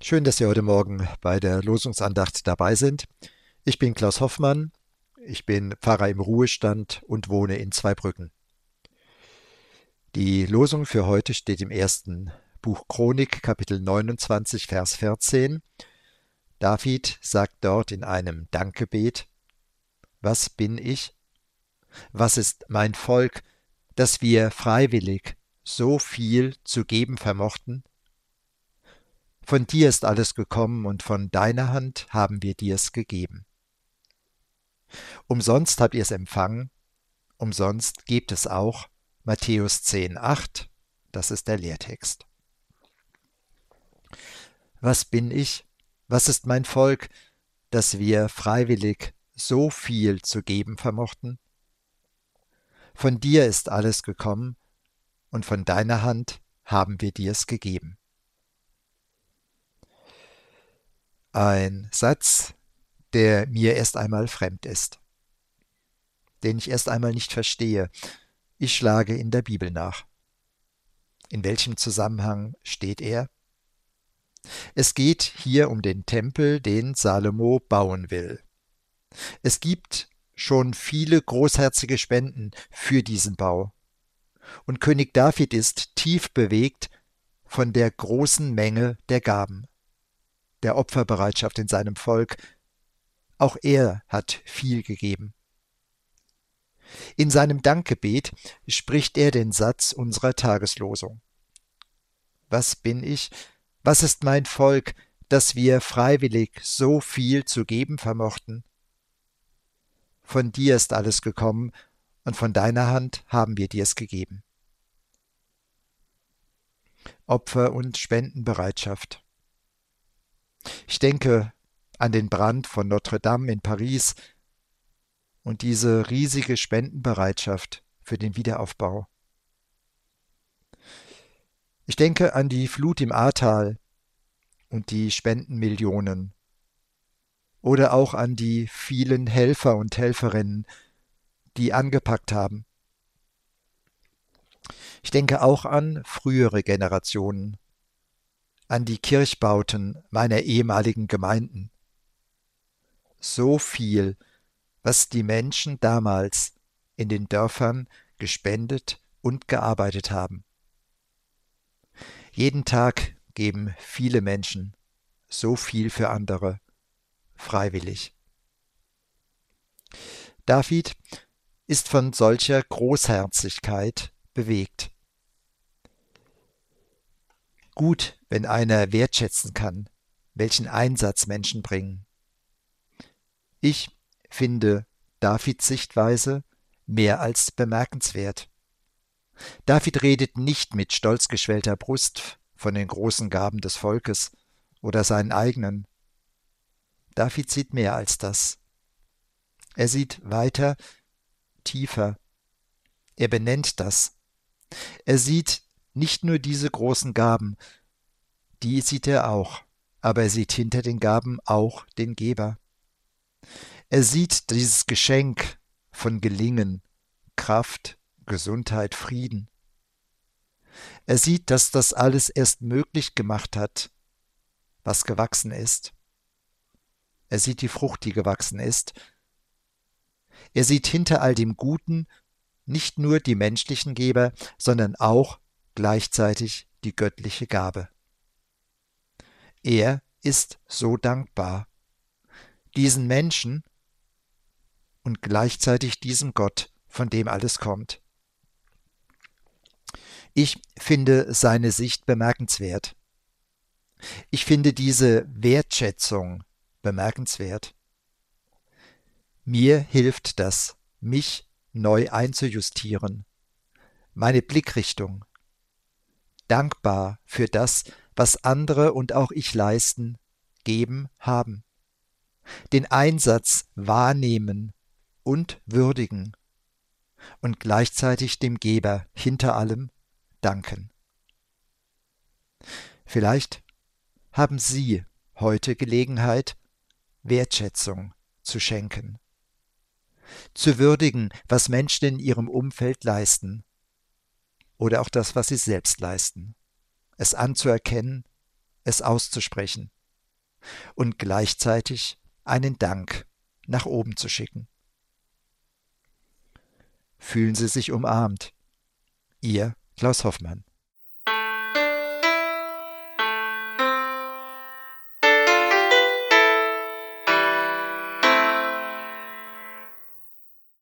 Schön, dass Sie heute Morgen bei der Losungsandacht dabei sind. Ich bin Klaus Hoffmann, ich bin Pfarrer im Ruhestand und wohne in Zweibrücken. Die Losung für heute steht im ersten Buch Chronik, Kapitel 29, Vers 14. David sagt dort in einem Dankgebet, Was bin ich? Was ist mein Volk, dass wir freiwillig so viel zu geben vermochten? Von dir ist alles gekommen und von deiner Hand haben wir dir es gegeben. Umsonst habt ihr es empfangen, umsonst gebt es auch. Matthäus 10, 8, das ist der Lehrtext. Was bin ich? Was ist mein Volk, dass wir freiwillig so viel zu geben vermochten? Von dir ist alles gekommen, und von deiner Hand haben wir dir es gegeben. Ein Satz, der mir erst einmal fremd ist, den ich erst einmal nicht verstehe. Ich schlage in der Bibel nach. In welchem Zusammenhang steht er? Es geht hier um den Tempel, den Salomo bauen will. Es gibt schon viele großherzige Spenden für diesen Bau. Und König David ist tief bewegt von der großen Menge der Gaben der Opferbereitschaft in seinem Volk. Auch er hat viel gegeben. In seinem Dankgebet spricht er den Satz unserer Tageslosung. Was bin ich? Was ist mein Volk, dass wir freiwillig so viel zu geben vermochten? Von dir ist alles gekommen, und von deiner Hand haben wir dir es gegeben. Opfer und Spendenbereitschaft. Ich denke an den Brand von Notre Dame in Paris und diese riesige Spendenbereitschaft für den Wiederaufbau. Ich denke an die Flut im Ahrtal und die Spendenmillionen oder auch an die vielen Helfer und Helferinnen, die angepackt haben. Ich denke auch an frühere Generationen, an die Kirchbauten meiner ehemaligen Gemeinden. So viel, was die Menschen damals in den Dörfern gespendet und gearbeitet haben. Jeden Tag geben viele Menschen so viel für andere, freiwillig. David ist von solcher Großherzigkeit bewegt gut, wenn einer wertschätzen kann, welchen Einsatz Menschen bringen. Ich finde Davids Sichtweise mehr als bemerkenswert. David redet nicht mit stolz geschwellter Brust von den großen Gaben des Volkes oder seinen eigenen. David sieht mehr als das. Er sieht weiter, tiefer. Er benennt das. Er sieht nicht nur diese großen Gaben, die sieht er auch, aber er sieht hinter den Gaben auch den Geber. Er sieht dieses Geschenk von Gelingen, Kraft, Gesundheit, Frieden. Er sieht, dass das alles erst möglich gemacht hat, was gewachsen ist. Er sieht die Frucht, die gewachsen ist. Er sieht hinter all dem Guten nicht nur die menschlichen Geber, sondern auch gleichzeitig die göttliche Gabe. Er ist so dankbar, diesen Menschen und gleichzeitig diesem Gott, von dem alles kommt. Ich finde seine Sicht bemerkenswert. Ich finde diese Wertschätzung bemerkenswert. Mir hilft das, mich neu einzujustieren, meine Blickrichtung, dankbar für das, was andere und auch ich leisten, geben, haben. Den Einsatz wahrnehmen und würdigen und gleichzeitig dem Geber hinter allem danken. Vielleicht haben Sie heute Gelegenheit, Wertschätzung zu schenken, zu würdigen, was Menschen in ihrem Umfeld leisten oder auch das, was sie selbst leisten, es anzuerkennen, es auszusprechen, und gleichzeitig einen Dank nach oben zu schicken. Fühlen Sie sich umarmt. Ihr Klaus Hoffmann.